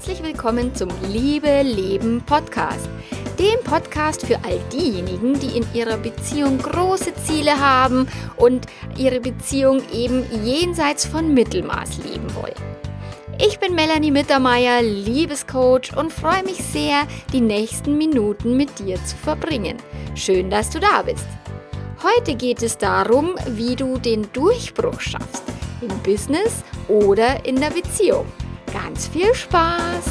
Herzlich willkommen zum Liebe Leben Podcast. Dem Podcast für all diejenigen, die in ihrer Beziehung große Ziele haben und ihre Beziehung eben jenseits von Mittelmaß leben wollen. Ich bin Melanie Mittermeier, Liebescoach und freue mich sehr, die nächsten Minuten mit dir zu verbringen. Schön, dass du da bist. Heute geht es darum, wie du den Durchbruch schaffst, im Business oder in der Beziehung. Ganz viel Spaß!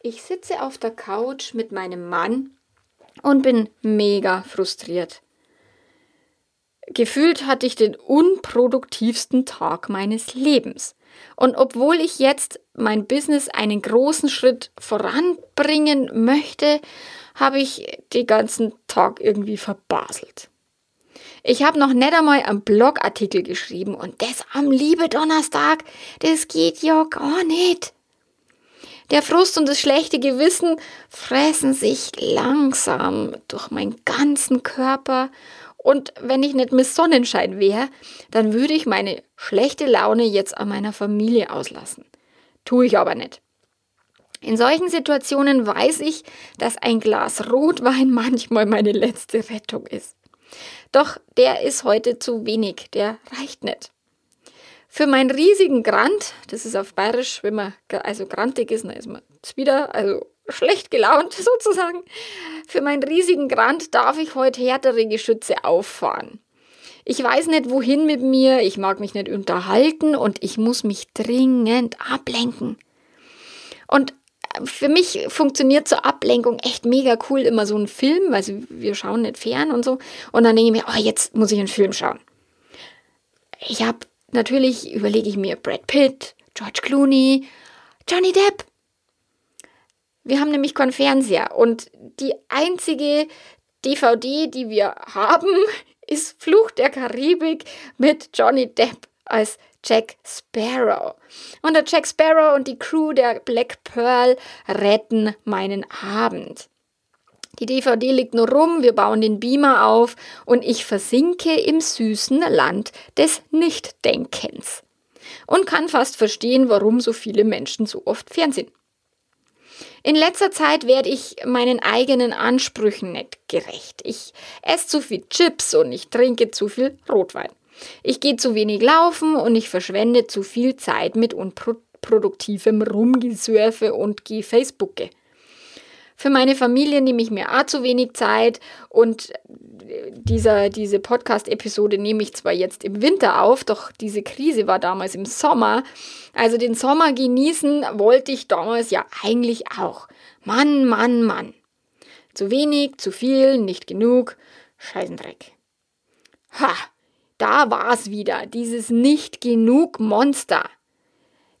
Ich sitze auf der Couch mit meinem Mann und bin mega frustriert. Gefühlt hatte ich den unproduktivsten Tag meines Lebens. Und obwohl ich jetzt mein Business einen großen Schritt voranbringen möchte, habe ich den ganzen Tag irgendwie verbaselt. Ich habe noch nicht einmal einen Blogartikel geschrieben und das am Liebe Donnerstag, das geht ja gar nicht. Der Frust und das schlechte Gewissen fressen sich langsam durch meinen ganzen Körper und wenn ich nicht Miss Sonnenschein wäre, dann würde ich meine schlechte Laune jetzt an meiner Familie auslassen. Tue ich aber nicht. In solchen Situationen weiß ich, dass ein Glas Rotwein manchmal meine letzte Rettung ist. Doch der ist heute zu wenig, der reicht nicht. Für meinen riesigen Grant, das ist auf Bayerisch, wenn man also grantig ist, dann ist man wieder, also schlecht gelaunt sozusagen. Für meinen riesigen Grant darf ich heute härtere Geschütze auffahren. Ich weiß nicht, wohin mit mir, ich mag mich nicht unterhalten und ich muss mich dringend ablenken. Und für mich funktioniert zur Ablenkung echt mega cool immer so ein Film, also wir schauen nicht fern und so. Und dann denke ich mir, oh, jetzt muss ich einen Film schauen. Ich habe natürlich, überlege ich mir Brad Pitt, George Clooney, Johnny Depp. Wir haben nämlich keinen Fernseher und die einzige DVD, die wir haben, ist Fluch der Karibik mit Johnny Depp als Jack Sparrow. Und der Jack Sparrow und die Crew der Black Pearl retten meinen Abend. Die DVD liegt nur rum, wir bauen den Beamer auf und ich versinke im süßen Land des Nichtdenkens. Und kann fast verstehen, warum so viele Menschen so oft Fernsehen. In letzter Zeit werde ich meinen eigenen Ansprüchen nicht gerecht. Ich esse zu viel Chips und ich trinke zu viel Rotwein. Ich gehe zu wenig laufen und ich verschwende zu viel Zeit mit unproduktivem Rumgesurfe und gehe Facebooke. Für meine Familie nehme ich mir auch zu wenig Zeit und dieser, diese Podcast-Episode nehme ich zwar jetzt im Winter auf, doch diese Krise war damals im Sommer. Also den Sommer genießen wollte ich damals ja eigentlich auch. Mann, Mann, Mann. Zu wenig, zu viel, nicht genug, Scheißendreck. Ha, da war's wieder, dieses nicht genug Monster.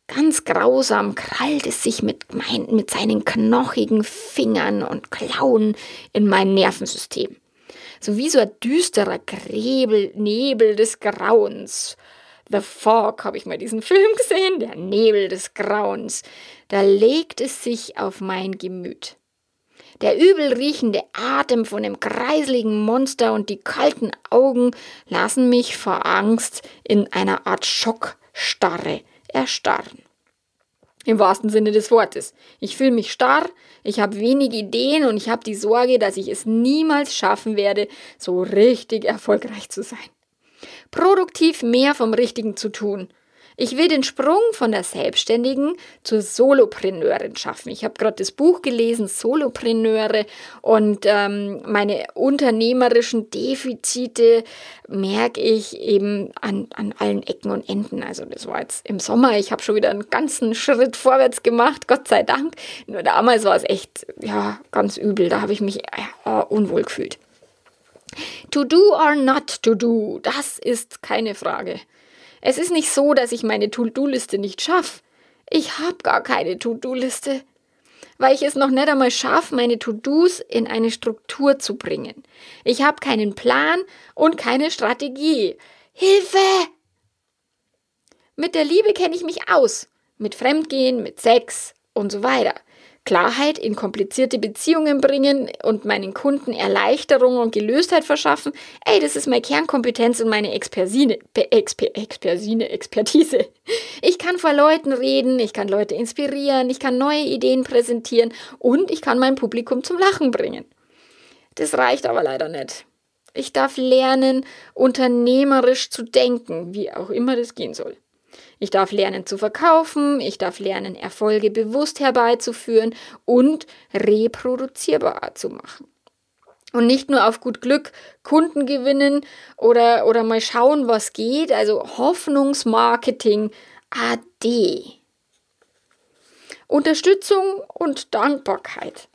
Ganz grausam krallt es sich mit, mein, mit seinen knochigen Fingern und Klauen in mein Nervensystem. So wie so ein düsterer Grebel, Nebel des Grauens. The Fog habe ich mal diesen Film gesehen, der Nebel des Grauens. Da legt es sich auf mein Gemüt. Der übel riechende Atem von dem kreisligen Monster und die kalten Augen lassen mich vor Angst in einer Art Schockstarre erstarren. Im wahrsten Sinne des Wortes. Ich fühle mich starr, ich habe wenig Ideen und ich habe die Sorge, dass ich es niemals schaffen werde, so richtig erfolgreich zu sein. Produktiv mehr vom Richtigen zu tun. Ich will den Sprung von der Selbstständigen zur Solopreneurin schaffen. Ich habe gerade das Buch gelesen, Solopreneure, und ähm, meine unternehmerischen Defizite merke ich eben an, an allen Ecken und Enden. Also das war jetzt im Sommer, ich habe schon wieder einen ganzen Schritt vorwärts gemacht, Gott sei Dank. Nur damals war es echt, ja, ganz übel. Da habe ich mich äh, unwohl gefühlt. To do or not to do, das ist keine Frage. Es ist nicht so, dass ich meine To-Do-Liste nicht schaffe. Ich habe gar keine To-Do-Liste, weil ich es noch nicht einmal schaffe, meine To-Dos in eine Struktur zu bringen. Ich habe keinen Plan und keine Strategie. Hilfe! Mit der Liebe kenne ich mich aus. Mit Fremdgehen, mit Sex und so weiter. Klarheit in komplizierte Beziehungen bringen und meinen Kunden Erleichterung und Gelöstheit verschaffen. Ey, das ist meine Kernkompetenz und meine Expersine, Exper, Expersine, Expertise. Ich kann vor Leuten reden, ich kann Leute inspirieren, ich kann neue Ideen präsentieren und ich kann mein Publikum zum Lachen bringen. Das reicht aber leider nicht. Ich darf lernen, unternehmerisch zu denken, wie auch immer das gehen soll. Ich darf lernen zu verkaufen, ich darf lernen, Erfolge bewusst herbeizuführen und reproduzierbar zu machen. Und nicht nur auf gut Glück Kunden gewinnen oder, oder mal schauen, was geht, also Hoffnungsmarketing AD. Unterstützung und Dankbarkeit.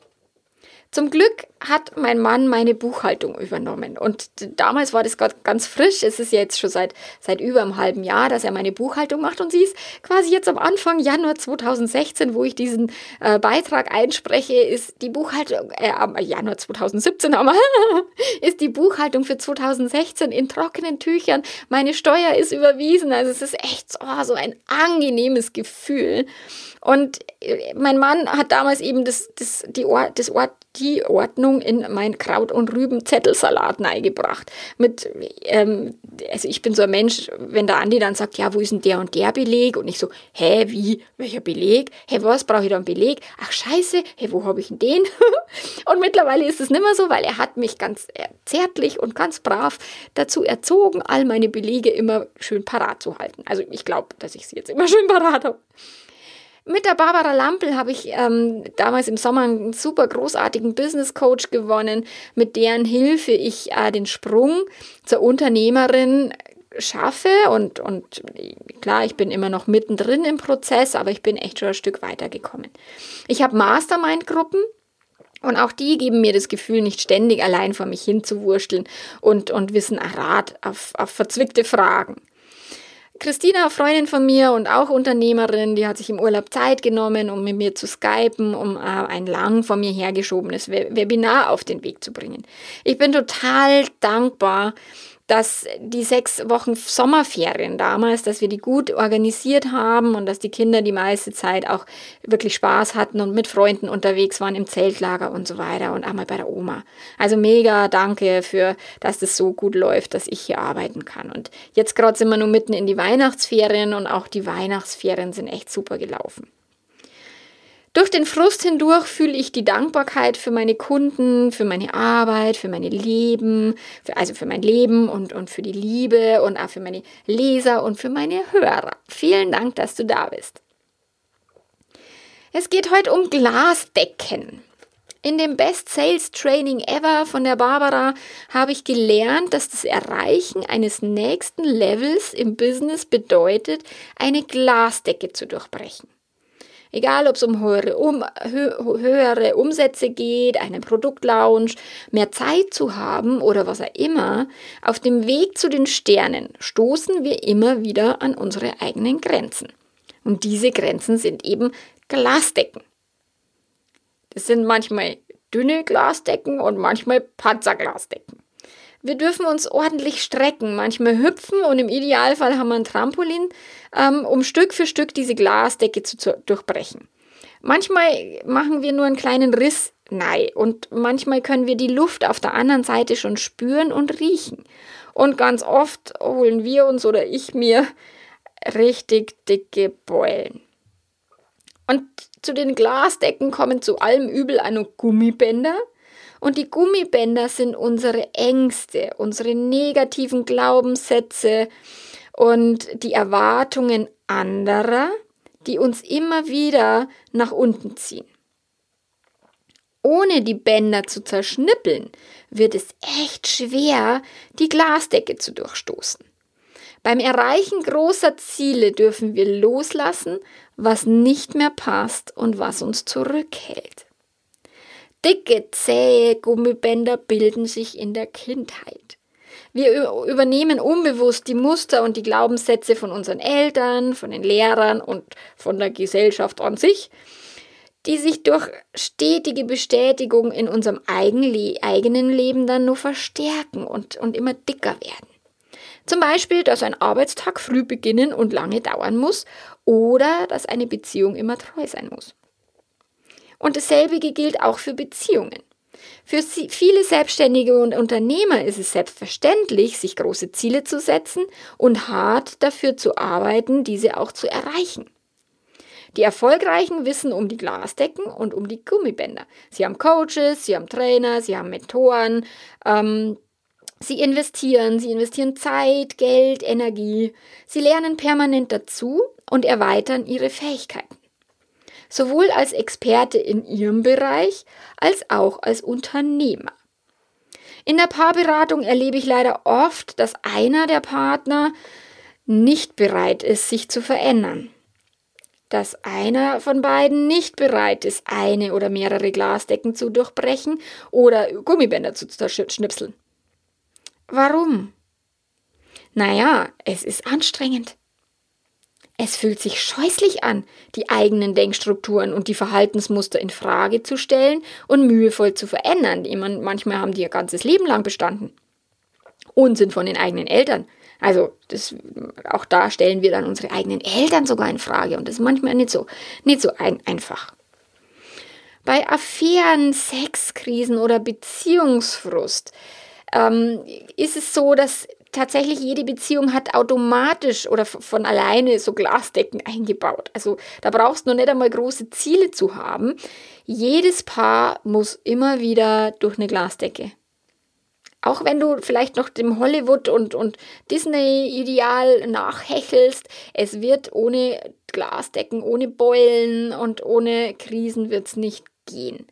Zum Glück hat mein Mann meine Buchhaltung übernommen. Und damals war das ganz frisch. Es ist jetzt schon seit, seit über einem halben Jahr, dass er meine Buchhaltung macht. Und sie ist quasi jetzt am Anfang Januar 2016, wo ich diesen äh, Beitrag einspreche, ist die Buchhaltung, äh, am Januar 2017 aber, ist die Buchhaltung für 2016 in trockenen Tüchern. Meine Steuer ist überwiesen. Also es ist echt oh, so ein angenehmes Gefühl. Und äh, mein Mann hat damals eben das, das, die Ort, das Ort, die Ordnung in mein Kraut- und Rüben-Zettelsalat neigebracht. Mit, ähm, also ich bin so ein Mensch, wenn der Andi dann sagt, ja, wo ist denn der und der Beleg? Und ich so, hä, wie, welcher Beleg? Hä, was, brauche ich da einen Beleg? Ach scheiße, hä, wo habe ich denn den? und mittlerweile ist es mehr so, weil er hat mich ganz äh, zärtlich und ganz brav dazu erzogen, all meine Belege immer schön parat zu halten. Also ich glaube, dass ich sie jetzt immer schön parat habe. Mit der Barbara Lampel habe ich ähm, damals im Sommer einen super großartigen Business Coach gewonnen, mit deren Hilfe ich äh, den Sprung zur Unternehmerin schaffe und, und klar, ich bin immer noch mittendrin im Prozess, aber ich bin echt schon ein Stück weitergekommen. Ich habe Mastermind-Gruppen, und auch die geben mir das Gefühl, nicht ständig allein vor mich hinzuwursteln und, und wissen Rat auf, auf verzwickte Fragen. Christina, Freundin von mir und auch Unternehmerin, die hat sich im Urlaub Zeit genommen, um mit mir zu skypen, um äh, ein lang von mir hergeschobenes Webinar auf den Weg zu bringen. Ich bin total dankbar, dass die sechs Wochen Sommerferien damals, dass wir die gut organisiert haben und dass die Kinder die meiste Zeit auch wirklich Spaß hatten und mit Freunden unterwegs waren im Zeltlager und so weiter und auch mal bei der Oma. Also mega danke für, dass das so gut läuft, dass ich hier arbeiten kann. Und jetzt gerade sind wir nur mitten in die Weihnachtsferien und auch die Weihnachtsferien sind echt super gelaufen. Durch den Frust hindurch fühle ich die Dankbarkeit für meine Kunden, für meine Arbeit, für meine Leben, für, also für mein Leben und, und für die Liebe und auch für meine Leser und für meine Hörer. Vielen Dank, dass du da bist. Es geht heute um Glasdecken. In dem Best Sales Training Ever von der Barbara habe ich gelernt, dass das Erreichen eines nächsten Levels im Business bedeutet, eine Glasdecke zu durchbrechen. Egal, ob es um höhere, um, hö höhere Umsätze geht, einen Produktlaunch, mehr Zeit zu haben oder was auch immer, auf dem Weg zu den Sternen stoßen wir immer wieder an unsere eigenen Grenzen. Und diese Grenzen sind eben Glasdecken. Das sind manchmal dünne Glasdecken und manchmal Panzerglasdecken. Wir dürfen uns ordentlich strecken, manchmal hüpfen und im Idealfall haben wir ein Trampolin, ähm, um Stück für Stück diese Glasdecke zu, zu durchbrechen. Manchmal machen wir nur einen kleinen Riss Nein, und manchmal können wir die Luft auf der anderen Seite schon spüren und riechen. Und ganz oft holen wir uns oder ich mir richtig dicke Beulen. Und zu den Glasdecken kommen zu allem Übel auch Gummibänder, und die Gummibänder sind unsere Ängste, unsere negativen Glaubenssätze und die Erwartungen anderer, die uns immer wieder nach unten ziehen. Ohne die Bänder zu zerschnippeln, wird es echt schwer, die Glasdecke zu durchstoßen. Beim Erreichen großer Ziele dürfen wir loslassen, was nicht mehr passt und was uns zurückhält. Dicke, zähe Gummibänder bilden sich in der Kindheit. Wir übernehmen unbewusst die Muster und die Glaubenssätze von unseren Eltern, von den Lehrern und von der Gesellschaft an sich, die sich durch stetige Bestätigung in unserem eigenen Leben dann nur verstärken und, und immer dicker werden. Zum Beispiel, dass ein Arbeitstag früh beginnen und lange dauern muss oder dass eine Beziehung immer treu sein muss. Und dasselbe gilt auch für Beziehungen. Für viele Selbstständige und Unternehmer ist es selbstverständlich, sich große Ziele zu setzen und hart dafür zu arbeiten, diese auch zu erreichen. Die Erfolgreichen wissen um die Glasdecken und um die Gummibänder. Sie haben Coaches, sie haben Trainer, sie haben Mentoren, ähm, sie investieren, sie investieren Zeit, Geld, Energie. Sie lernen permanent dazu und erweitern ihre Fähigkeiten. Sowohl als Experte in ihrem Bereich als auch als Unternehmer. In der Paarberatung erlebe ich leider oft, dass einer der Partner nicht bereit ist, sich zu verändern dass einer von beiden nicht bereit ist, eine oder mehrere Glasdecken zu durchbrechen oder Gummibänder zu zerschnipseln. Warum? Naja, es ist anstrengend. Es fühlt sich scheußlich an, die eigenen Denkstrukturen und die Verhaltensmuster in Frage zu stellen und mühevoll zu verändern. Die man, manchmal haben die ihr ganzes Leben lang bestanden und sind von den eigenen Eltern also das, auch da stellen wir dann unsere eigenen Eltern sogar in Frage und das ist manchmal nicht so, nicht so ein, einfach. Bei Affären, Sexkrisen oder Beziehungsfrust ähm, ist es so, dass tatsächlich jede Beziehung hat automatisch oder von alleine so Glasdecken eingebaut. Also da brauchst du noch nicht einmal große Ziele zu haben. Jedes Paar muss immer wieder durch eine Glasdecke. Auch wenn du vielleicht noch dem Hollywood- und, und Disney-Ideal nachhechelst, es wird ohne Glasdecken, ohne Beulen und ohne Krisen wird es nicht gehen.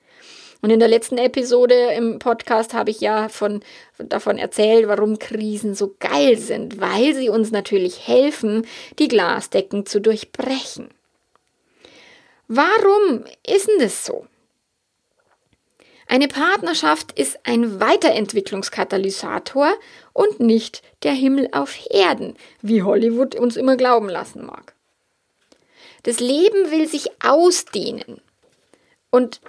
Und in der letzten Episode im Podcast habe ich ja von, davon erzählt, warum Krisen so geil sind, weil sie uns natürlich helfen, die Glasdecken zu durchbrechen. Warum ist denn das so? Eine Partnerschaft ist ein Weiterentwicklungskatalysator und nicht der Himmel auf Erden, wie Hollywood uns immer glauben lassen mag. Das Leben will sich ausdehnen und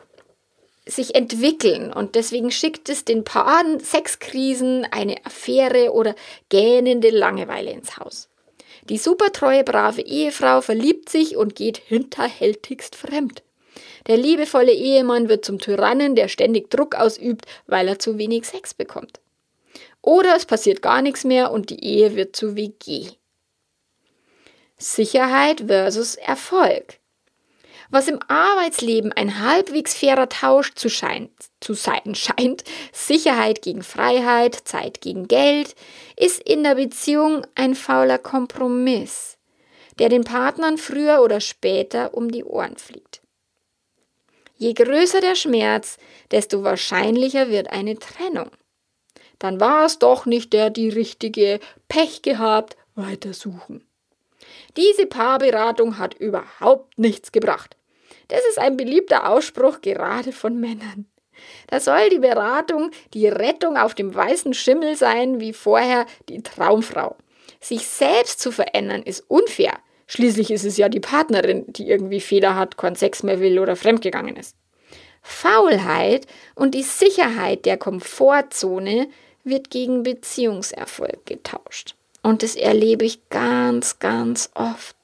sich entwickeln und deswegen schickt es den Paaren Sexkrisen, eine Affäre oder gähnende Langeweile ins Haus. Die supertreue, brave Ehefrau verliebt sich und geht hinterhältigst fremd. Der liebevolle Ehemann wird zum Tyrannen, der ständig Druck ausübt, weil er zu wenig Sex bekommt. Oder es passiert gar nichts mehr und die Ehe wird zu WG. Sicherheit versus Erfolg. Was im Arbeitsleben ein halbwegs fairer Tausch zu, scheint, zu sein scheint, Sicherheit gegen Freiheit, Zeit gegen Geld, ist in der Beziehung ein fauler Kompromiss, der den Partnern früher oder später um die Ohren fliegt. Je größer der Schmerz, desto wahrscheinlicher wird eine Trennung. Dann war es doch nicht der die richtige, Pech gehabt, weitersuchen. Diese Paarberatung hat überhaupt nichts gebracht. Das ist ein beliebter Ausspruch gerade von Männern. Da soll die Beratung die Rettung auf dem weißen Schimmel sein, wie vorher die Traumfrau. Sich selbst zu verändern ist unfair, Schließlich ist es ja die Partnerin, die irgendwie Fehler hat, keinen Sex mehr will oder fremdgegangen ist. Faulheit und die Sicherheit der Komfortzone wird gegen Beziehungserfolg getauscht. Und das erlebe ich ganz, ganz oft.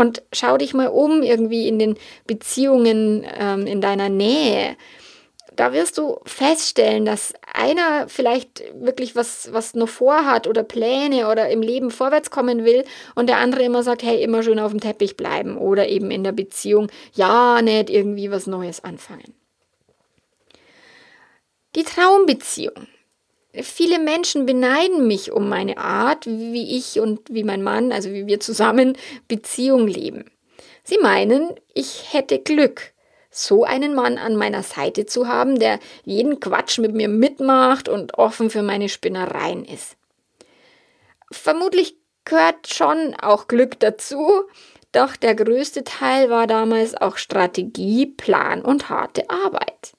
Und schau dich mal um irgendwie in den Beziehungen ähm, in deiner Nähe da wirst du feststellen, dass einer vielleicht wirklich was, was noch vorhat oder Pläne oder im Leben vorwärts kommen will und der andere immer sagt, hey, immer schön auf dem Teppich bleiben oder eben in der Beziehung, ja, nicht irgendwie was Neues anfangen. Die Traumbeziehung. Viele Menschen beneiden mich um meine Art, wie ich und wie mein Mann, also wie wir zusammen Beziehung leben. Sie meinen, ich hätte Glück so einen Mann an meiner Seite zu haben, der jeden Quatsch mit mir mitmacht und offen für meine Spinnereien ist. Vermutlich gehört schon auch Glück dazu, doch der größte Teil war damals auch Strategie, Plan und harte Arbeit.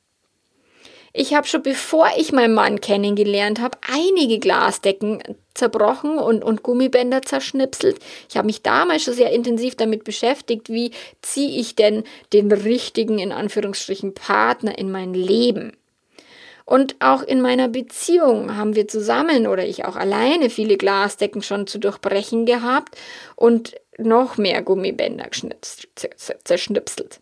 Ich habe schon bevor ich meinen Mann kennengelernt habe, einige Glasdecken zerbrochen und, und Gummibänder zerschnipselt. Ich habe mich damals schon sehr intensiv damit beschäftigt, wie ziehe ich denn den richtigen, in Anführungsstrichen, Partner in mein Leben. Und auch in meiner Beziehung haben wir zusammen oder ich auch alleine viele Glasdecken schon zu durchbrechen gehabt und noch mehr Gummibänder zerschnipselt.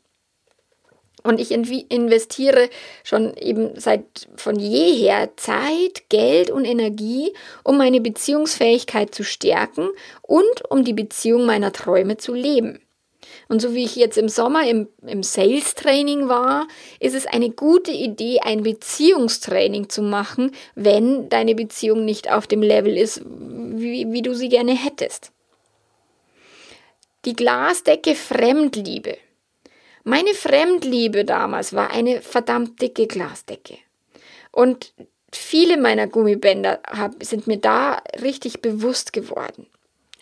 Und ich investiere schon eben seit von jeher Zeit, Geld und Energie, um meine Beziehungsfähigkeit zu stärken und um die Beziehung meiner Träume zu leben. Und so wie ich jetzt im Sommer im, im Sales-Training war, ist es eine gute Idee, ein Beziehungstraining zu machen, wenn deine Beziehung nicht auf dem Level ist, wie, wie du sie gerne hättest. Die Glasdecke Fremdliebe. Meine Fremdliebe damals war eine verdammt dicke Glasdecke. Und viele meiner Gummibänder sind mir da richtig bewusst geworden.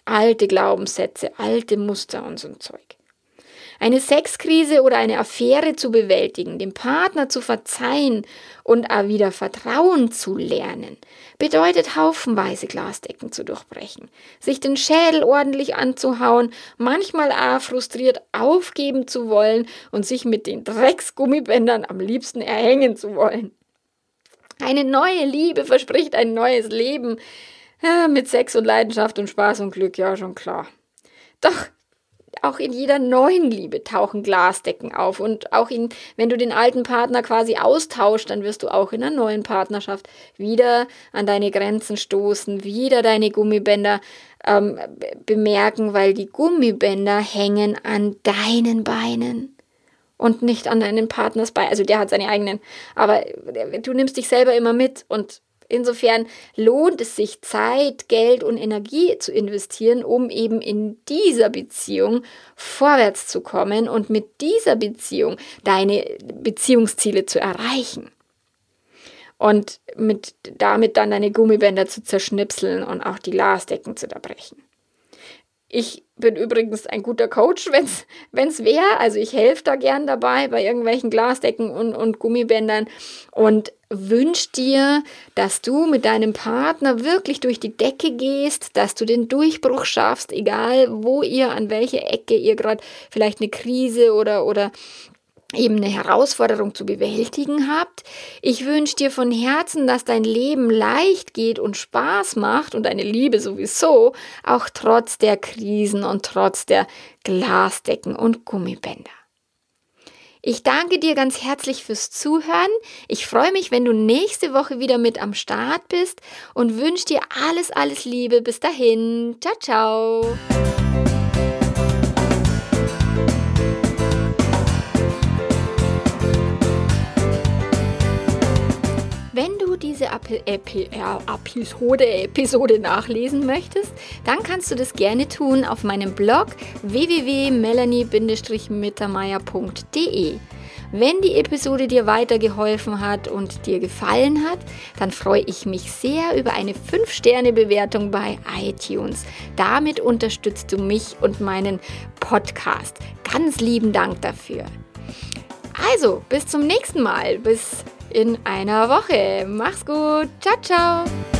Alte Glaubenssätze, alte Muster und so ein Zeug. Eine Sexkrise oder eine Affäre zu bewältigen, dem Partner zu verzeihen und wieder Vertrauen zu lernen, bedeutet haufenweise Glasdecken zu durchbrechen, sich den Schädel ordentlich anzuhauen, manchmal auch frustriert aufgeben zu wollen und sich mit den Drecksgummibändern am liebsten erhängen zu wollen. Eine neue Liebe verspricht ein neues Leben. Ja, mit Sex und Leidenschaft und Spaß und Glück, ja, schon klar. Doch auch in jeder neuen Liebe tauchen Glasdecken auf. Und auch in, wenn du den alten Partner quasi austauschst, dann wirst du auch in einer neuen Partnerschaft wieder an deine Grenzen stoßen, wieder deine Gummibänder ähm, bemerken, weil die Gummibänder hängen an deinen Beinen und nicht an deinen Partners Beinen. Also der hat seine eigenen, aber du nimmst dich selber immer mit und Insofern lohnt es sich, Zeit, Geld und Energie zu investieren, um eben in dieser Beziehung vorwärts zu kommen und mit dieser Beziehung deine Beziehungsziele zu erreichen. Und mit, damit dann deine Gummibänder zu zerschnipseln und auch die Glasdecken zu zerbrechen. Ich bin übrigens ein guter Coach, wenn es wäre. Also ich helfe da gern dabei bei irgendwelchen Glasdecken und, und Gummibändern und wünsche dir, dass du mit deinem Partner wirklich durch die Decke gehst, dass du den Durchbruch schaffst, egal wo ihr, an welcher Ecke ihr gerade vielleicht eine Krise oder, oder eben eine Herausforderung zu bewältigen habt. Ich wünsche dir von Herzen, dass dein Leben leicht geht und Spaß macht und deine Liebe sowieso, auch trotz der Krisen und trotz der Glasdecken und Gummibänder. Ich danke dir ganz herzlich fürs Zuhören. Ich freue mich, wenn du nächste Woche wieder mit am Start bist und wünsche dir alles, alles Liebe. Bis dahin. Ciao, ciao. Wenn du diese Epi Episode, Episode nachlesen möchtest, dann kannst du das gerne tun auf meinem Blog www.melanie-mittermeier.de. Wenn die Episode dir weitergeholfen hat und dir gefallen hat, dann freue ich mich sehr über eine 5-Sterne-Bewertung bei iTunes. Damit unterstützt du mich und meinen Podcast. Ganz lieben Dank dafür. Also, bis zum nächsten Mal. Bis in einer Woche. Mach's gut. Ciao, ciao.